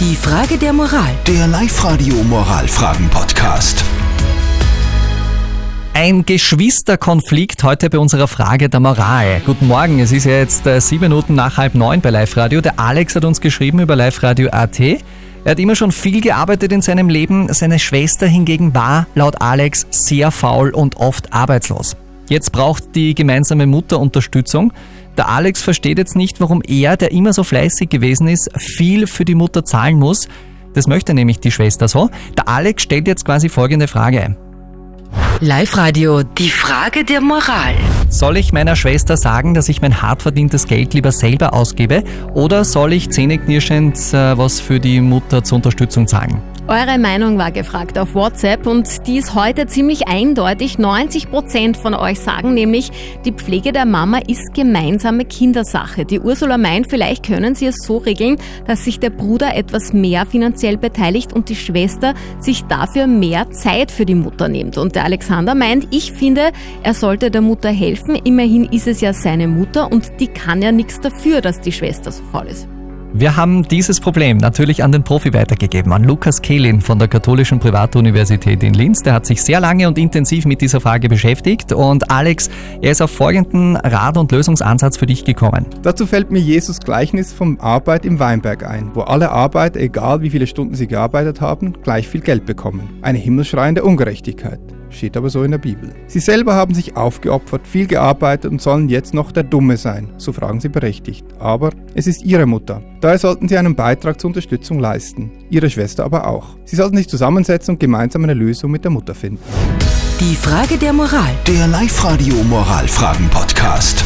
Die Frage der Moral. Der Live-Radio Moralfragen-Podcast. Ein Geschwisterkonflikt heute bei unserer Frage der Moral. Guten Morgen, es ist ja jetzt äh, sieben Minuten nach halb neun bei Live Radio. Der Alex hat uns geschrieben über Live Radio AT. Er hat immer schon viel gearbeitet in seinem Leben. Seine Schwester hingegen war, laut Alex, sehr faul und oft arbeitslos. Jetzt braucht die gemeinsame Mutter Unterstützung. Der Alex versteht jetzt nicht, warum er, der immer so fleißig gewesen ist, viel für die Mutter zahlen muss. Das möchte nämlich die Schwester so. Der Alex stellt jetzt quasi folgende Frage. Live-Radio. Die Frage der Moral. Soll ich meiner Schwester sagen, dass ich mein hart verdientes Geld lieber selber ausgebe oder soll ich zähneknirschend äh, was für die Mutter zur Unterstützung zahlen? Eure Meinung war gefragt auf WhatsApp und die ist heute ziemlich eindeutig. 90 Prozent von euch sagen nämlich, die Pflege der Mama ist gemeinsame Kindersache. Die Ursula meint, vielleicht können sie es so regeln, dass sich der Bruder etwas mehr finanziell beteiligt und die Schwester sich dafür mehr Zeit für die Mutter nimmt. Und der Alexander meint, ich finde, er sollte der Mutter helfen. Immerhin ist es ja seine Mutter und die kann ja nichts dafür, dass die Schwester so faul ist. Wir haben dieses Problem natürlich an den Profi weitergegeben, an Lukas Kehlin von der Katholischen Privatuniversität in Linz. Der hat sich sehr lange und intensiv mit dieser Frage beschäftigt. Und Alex, er ist auf folgenden Rat- und Lösungsansatz für dich gekommen. Dazu fällt mir Jesus Gleichnis vom Arbeit im Weinberg ein, wo alle Arbeiter, egal wie viele Stunden sie gearbeitet haben, gleich viel Geld bekommen. Eine himmelschreiende Ungerechtigkeit steht aber so in der Bibel. Sie selber haben sich aufgeopfert, viel gearbeitet und sollen jetzt noch der Dumme sein, so fragen sie berechtigt. Aber es ist ihre Mutter. Daher sollten sie einen Beitrag zur Unterstützung leisten, ihre Schwester aber auch. Sie sollten sich zusammensetzen und gemeinsam eine Lösung mit der Mutter finden. Die Frage der Moral. Der Live-Radio Moralfragen-Podcast.